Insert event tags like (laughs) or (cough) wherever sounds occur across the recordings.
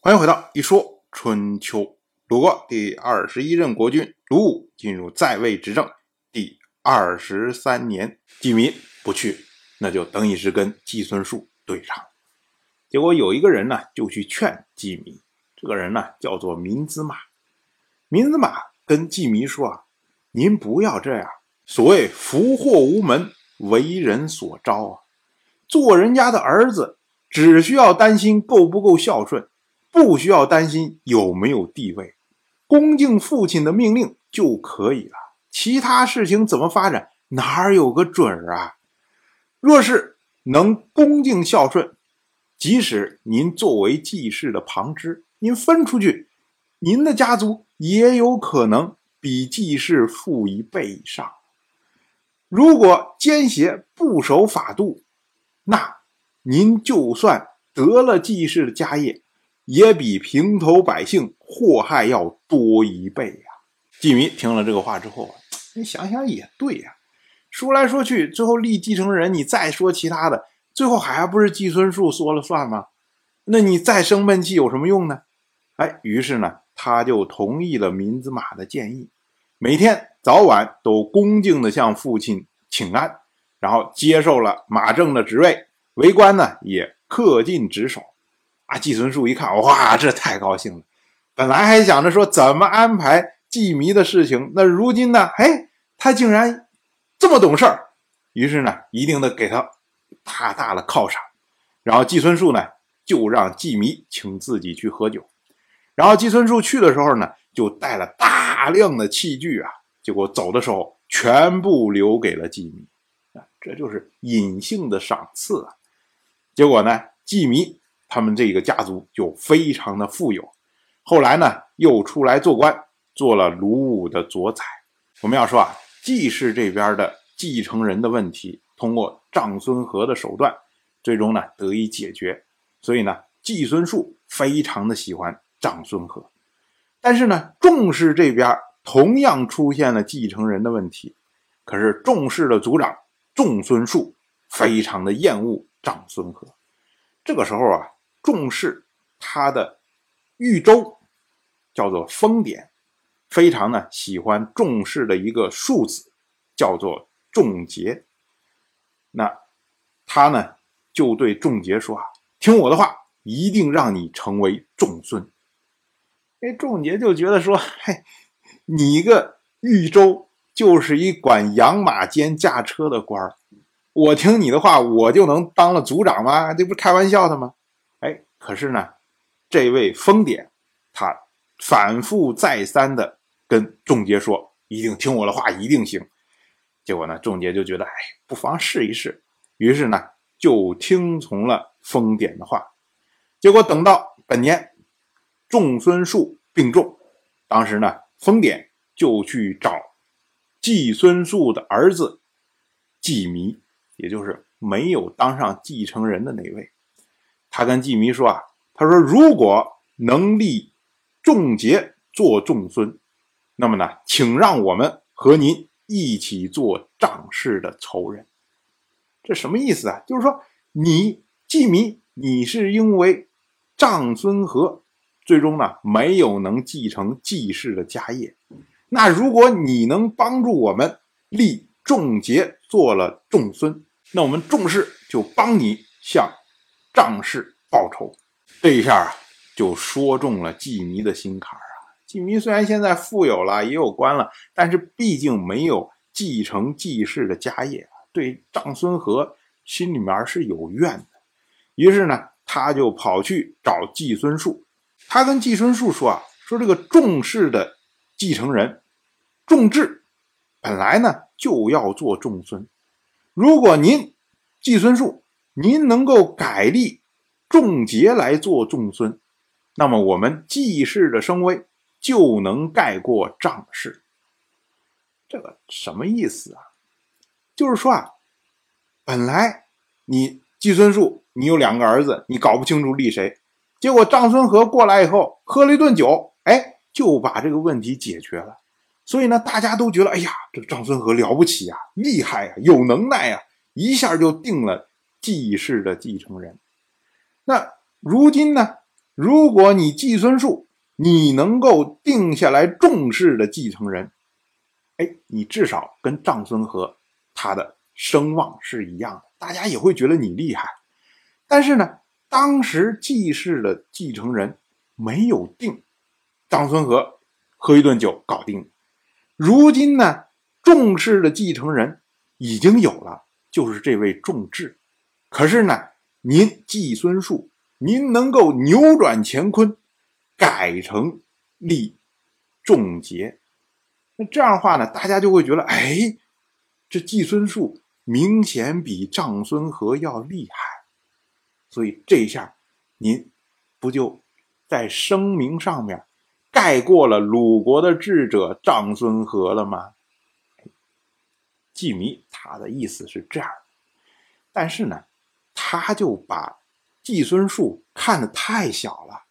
欢迎回到一说春秋。鲁国第二十一任国君鲁武进入在位执政第二十三年，季民不去，那就等于是跟季孙树对上。结果有一个人呢，就去劝季民，这个人呢叫做民子马。民子马跟季民说啊：“您不要这样，所谓福祸无门，为人所招啊。做人家的儿子，只需要担心够不够孝顺，不需要担心有没有地位。”恭敬父亲的命令就可以了，其他事情怎么发展，哪有个准儿啊？若是能恭敬孝顺，即使您作为季氏的旁支，您分出去，您的家族也有可能比季氏富一倍以上。如果奸邪不守法度，那您就算得了季氏的家业。也比平头百姓祸害要多一倍呀！季民听了这个话之后啊，你想想也对呀。说来说去，最后立继承人，你再说其他的，最后还不是季孙树说了算吗？那你再生闷气有什么用呢？哎，于是呢，他就同意了民子马的建议，每天早晚都恭敬地向父亲请安，然后接受了马政的职位，为官呢也恪尽职守。啊，季孙树一看，哇，这太高兴了。本来还想着说怎么安排季迷的事情，那如今呢？哎，他竟然这么懂事儿。于是呢，一定得给他大大的犒赏。然后季孙树呢，就让季迷请自己去喝酒。然后季孙树去的时候呢，就带了大量的器具啊。结果走的时候，全部留给了季迷。啊，这就是隐性的赏赐啊。结果呢，季迷。他们这个家族就非常的富有，后来呢又出来做官，做了鲁武的左宰。我们要说啊，季氏这边的继承人的问题，通过长孙和的手段，最终呢得以解决。所以呢，季孙树非常的喜欢长孙和，但是呢，仲氏这边同样出现了继承人的问题。可是仲氏的族长仲孙树非常的厌恶长孙和，这个时候啊。重视他的豫州叫做封典，非常呢喜欢重视的一个庶子叫做仲杰。那他呢就对仲杰说啊：“听我的话，一定让你成为仲孙。”哎，仲杰就觉得说：“嘿，你一个豫州就是一管养马兼驾车的官儿，我听你的话，我就能当了族长吗？这不开玩笑的吗？”可是呢，这位封典，他反复再三的跟仲杰说：“一定听我的话，一定行。”结果呢，仲杰就觉得，哎，不妨试一试。于是呢，就听从了封典的话。结果等到本年，仲孙树病重，当时呢，封典就去找季孙树的儿子季弥，也就是没有当上继承人的那位。他跟季弥说啊，他说如果能立仲杰做仲孙，那么呢，请让我们和您一起做仗氏的仇人。这什么意思啊？就是说你季弥，你是因为长孙和最终呢没有能继承季氏的家业，那如果你能帮助我们立仲杰做了仲孙，那我们仲氏就帮你向。仗势报仇，这一下啊，就说中了季尼的心坎啊。季尼虽然现在富有了，也有官了，但是毕竟没有继承季氏的家业，对长孙和心里面是有怨的。于是呢，他就跑去找季孙树。他跟季孙树说啊，说这个仲氏的继承人仲志，本来呢就要做仲孙，如果您季孙树。您能够改立仲杰来做仲孙，那么我们季氏的声威就能盖过张氏。这个什么意思啊？就是说啊，本来你季孙树，你有两个儿子，你搞不清楚立谁，结果张孙和过来以后喝了一顿酒，哎，就把这个问题解决了。所以呢，大家都觉得，哎呀，这张孙和了不起呀，厉害呀，有能耐呀，一下就定了。季氏的继承人，那如今呢？如果你季孙树，你能够定下来重视的继承人，哎，你至少跟长孙和他的声望是一样的，大家也会觉得你厉害。但是呢，当时季氏的继承人没有定，长孙和喝一顿酒搞定。如今呢，重视的继承人已经有了，就是这位仲志。可是呢，您季孙树。您能够扭转乾坤，改成立仲杰，那这样的话呢，大家就会觉得，哎，这季孙树明显比长孙和要厉害，所以这一下，您不就在声名上面盖过了鲁国的智者长孙和了吗？季弥他的意思是这样，但是呢，他就把。季孙树看得太小了，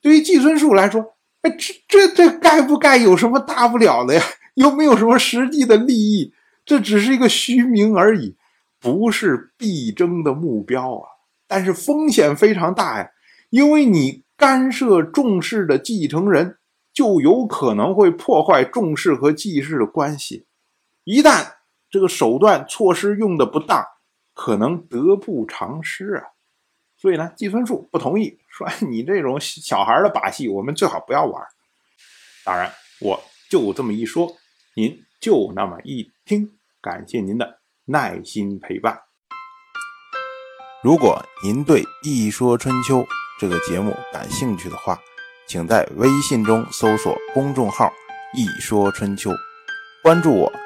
对于季孙树来说，哎，这这这盖不盖有什么大不了的呀？又没有什么实际的利益，这只是一个虚名而已，不是必争的目标啊。但是风险非常大呀，因为你干涉众氏的继承人，就有可能会破坏众氏和季氏的关系。一旦这个手段措施用的不当，可能得不偿失啊。所以呢，季孙树不同意，说 (laughs) 你这种小孩的把戏，我们最好不要玩。当然，我就这么一说，您就那么一听。感谢您的耐心陪伴。如果您对《一说春秋》这个节目感兴趣的话，请在微信中搜索公众号“一说春秋”，关注我。